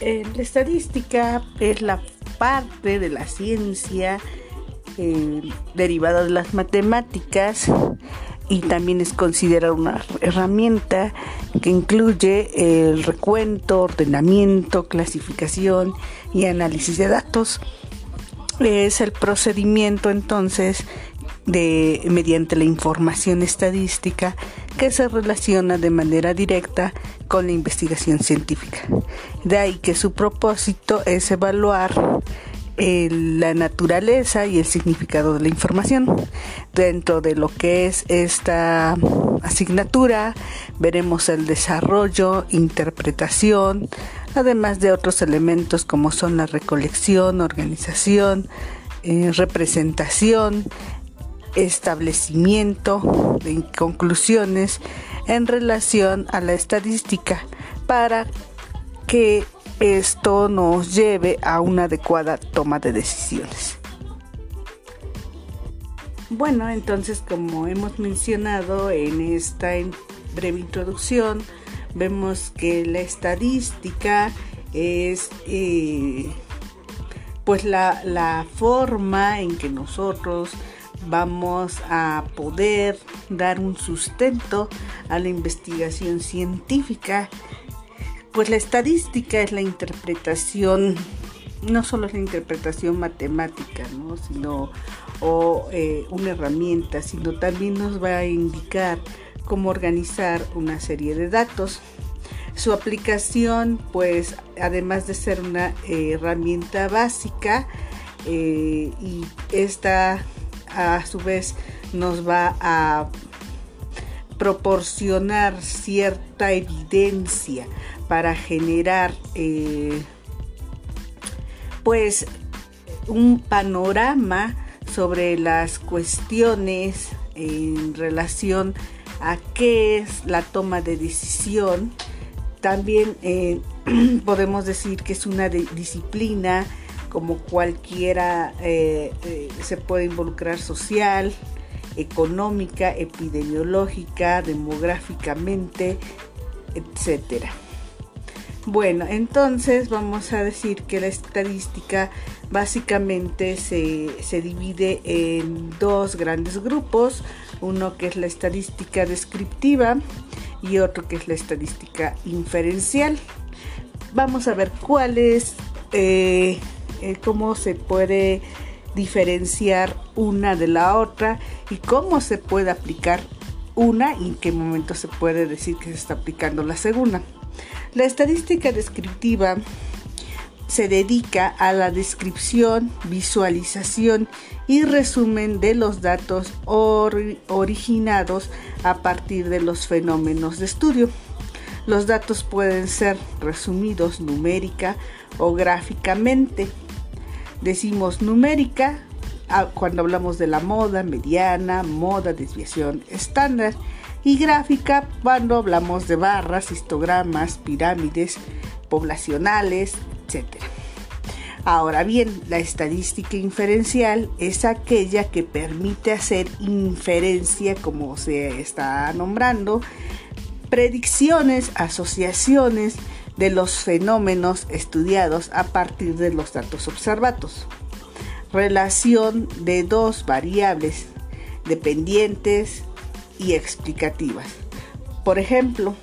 Eh, la estadística es la parte de la ciencia eh, derivada de las matemáticas y también es considerada una herramienta que incluye el recuento, ordenamiento, clasificación y análisis de datos. Es el procedimiento entonces de mediante la información estadística que se relaciona de manera directa con la investigación científica. De ahí que su propósito es evaluar la naturaleza y el significado de la información. Dentro de lo que es esta asignatura veremos el desarrollo, interpretación, además de otros elementos como son la recolección, organización, eh, representación, establecimiento de conclusiones en relación a la estadística para que esto nos lleve a una adecuada toma de decisiones. Bueno, entonces como hemos mencionado en esta breve introducción, vemos que la estadística es eh, pues la, la forma en que nosotros vamos a poder dar un sustento a la investigación científica pues la estadística es la interpretación, no solo es la interpretación matemática, ¿no? sino o eh, una herramienta, sino también nos va a indicar cómo organizar una serie de datos. Su aplicación, pues, además de ser una eh, herramienta básica, eh, y esta a su vez nos va a proporcionar cierta evidencia para generar eh, pues un panorama sobre las cuestiones en relación a qué es la toma de decisión. También eh, podemos decir que es una disciplina como cualquiera eh, se puede involucrar social, económica, epidemiológica, demográficamente, etcétera. Bueno, entonces vamos a decir que la estadística básicamente se, divide en dos grandes grupos, uno que es la estadística descriptiva y otro que es la estadística inferencial. Vamos a ver cuál es, eh, eh, cómo se puede diferenciar una de la otra y cómo se puede aplicar una y en qué momento se puede decir que se está aplicando la segunda. La estadística descriptiva se dedica a la descripción, visualización y resumen de los datos originados a partir de los fenómenos de estudio. Los datos pueden ser resumidos numérica o gráficamente. Decimos numérica ah, cuando hablamos de la moda mediana, moda, desviación estándar y gráfica cuando hablamos de barras, histogramas, pirámides poblacionales, Ahora bien, la estadística inferencial es aquella que permite hacer inferencia, como se está nombrando, predicciones, asociaciones de los fenómenos estudiados a partir de los datos observados. Relación de dos variables dependientes y explicativas. Por ejemplo,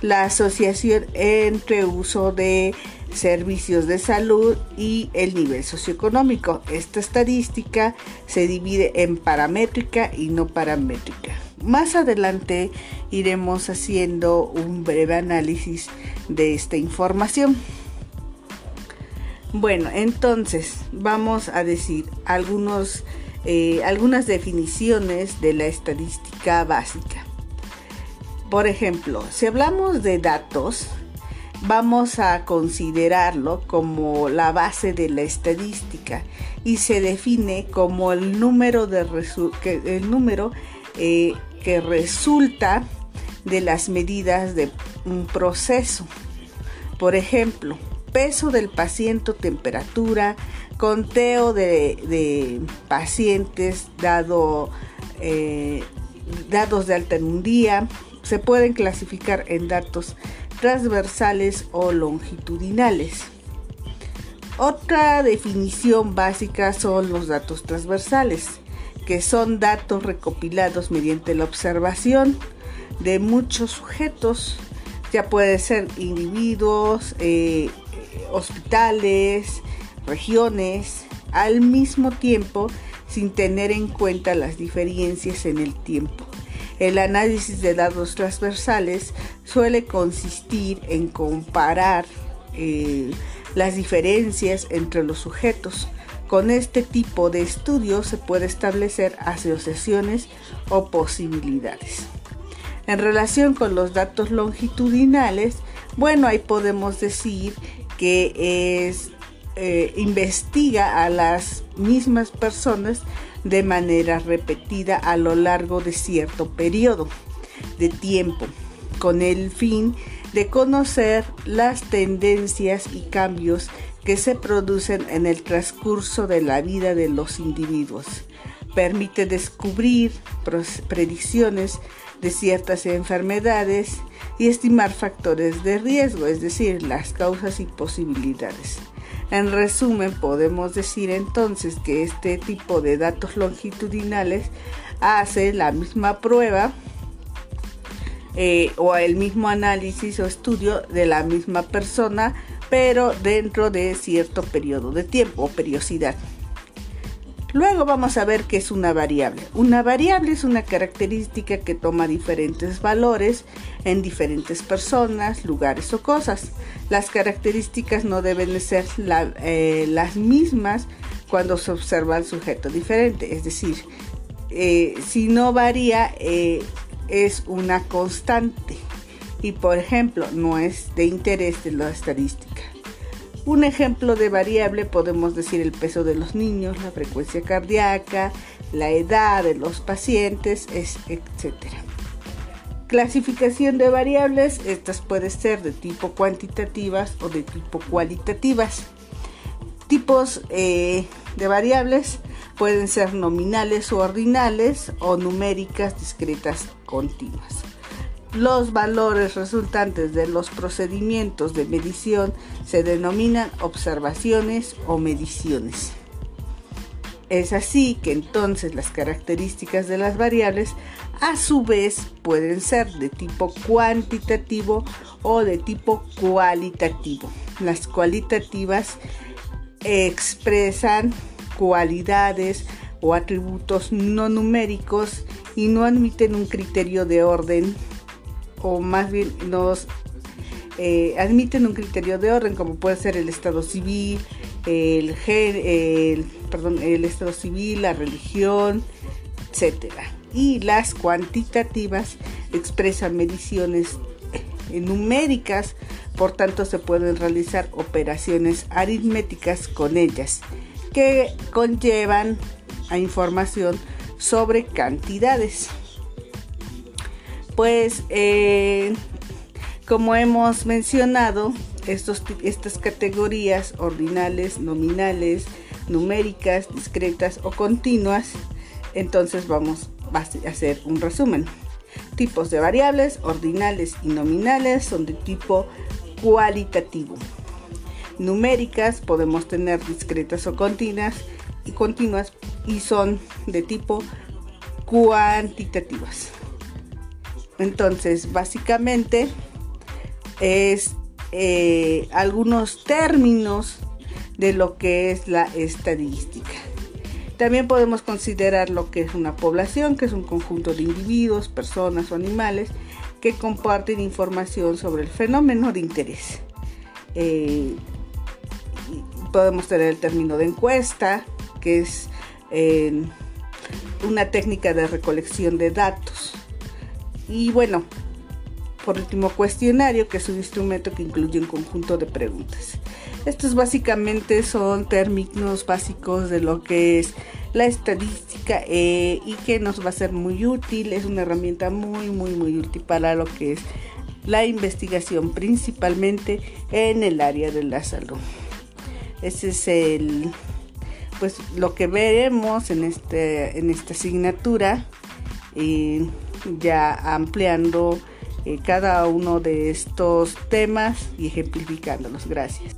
la asociación entre uso de servicios de salud y el nivel socioeconómico. Esta estadística se divide en paramétrica y no paramétrica. Más adelante iremos haciendo un breve análisis de esta información. Bueno, entonces vamos a decir algunos eh, algunas definiciones de la estadística básica. Por ejemplo, si hablamos de datos, vamos a considerarlo como la base de la estadística y se define como el número, de que, el número eh, que resulta de las medidas de un proceso. Por ejemplo, peso del paciente, temperatura, conteo de, pacientes dado, eh, dados de alta en un día, se pueden clasificar en datos transversales o longitudinales. Otra definición básica son los datos transversales, que son datos recopilados mediante la observación de muchos sujetos, ya puede ser individuos, eh, hospitales, regiones, al mismo tiempo sin tener en cuenta las diferencias en el tiempo. El análisis de datos transversales suele consistir en comparar eh, las diferencias entre los sujetos. Con este tipo de estudio se puede establecer asociaciones o posibilidades. En relación con los datos longitudinales, bueno, ahí podemos decir que es, eh, investiga a las mismas personas de manera repetida a lo largo de cierto periodo de tiempo, con el fin de conocer las tendencias y cambios que se producen en el transcurso de la vida de los individuos. Permite descubrir predicciones de ciertas enfermedades y estimar factores de riesgo, es decir, las causas y posibilidades. En resumen, podemos decir entonces que este tipo de datos longitudinales hace la misma prueba eh, o el mismo análisis o estudio de la misma persona, pero dentro de cierto periodo de tiempo o periodicidad. Luego vamos a ver qué es una variable. Una variable es una característica que toma diferentes valores en diferentes personas, lugares o cosas. Las características no deben ser eh, las mismas cuando se observa el sujeto diferente. Es decir, eh, si no varía, es una constante y por ejemplo no es de interés de la estadística. Un ejemplo de variable podemos decir el peso de los niños, la frecuencia cardíaca, la edad de los pacientes, etc. Clasificación de variables, estas pueden ser de tipo cuantitativas o de tipo cualitativas. Tipos eh, de variables pueden ser nominales o ordinales o numéricas discretas continuas. Los valores resultantes de los procedimientos de medición se denominan observaciones o mediciones. Es así que entonces las características de las variables a su vez pueden ser de tipo cuantitativo o de tipo cualitativo. Las cualitativas expresan cualidades o atributos no numéricos y no admiten un criterio de orden o más bien nos eh, admiten un criterio de orden como puede ser el estado civil, el, perdón, el estado civil, la religión, etc. Y las cuantitativas expresan mediciones numéricas, por tanto se pueden realizar operaciones aritméticas con ellas que conllevan a información sobre cantidades. Pues eh, como hemos mencionado, estos, estas categorías ordinales, nominales, numéricas, discretas o continuas, entonces vamos a hacer un resumen. Tipos de variables ordinales y nominales son de tipo cualitativo numéricas, podemos tener discretas o continuas y continuas y son de tipo cuantitativas. Entonces, básicamente es eh, algunos términos de lo que es la estadística. También podemos considerar lo que es una población, que es un conjunto de individuos, personas o animales que comparten información sobre el fenómeno de interés. Eh, podemos tener el término de encuesta, que es eh, una técnica de recolección de datos. Y bueno, por último, cuestionario, que es un instrumento que incluye un conjunto de preguntas. Estos básicamente son términos básicos de lo que es la estadística eh, y que nos va a ser muy útil. Es una herramienta muy, muy, muy útil para lo que es la investigación, principalmente en el área de la salud. Ese es el pues lo que veremos en este en esta asignatura y ya ampliando cada uno de estos temas y ejemplificándolos. Gracias.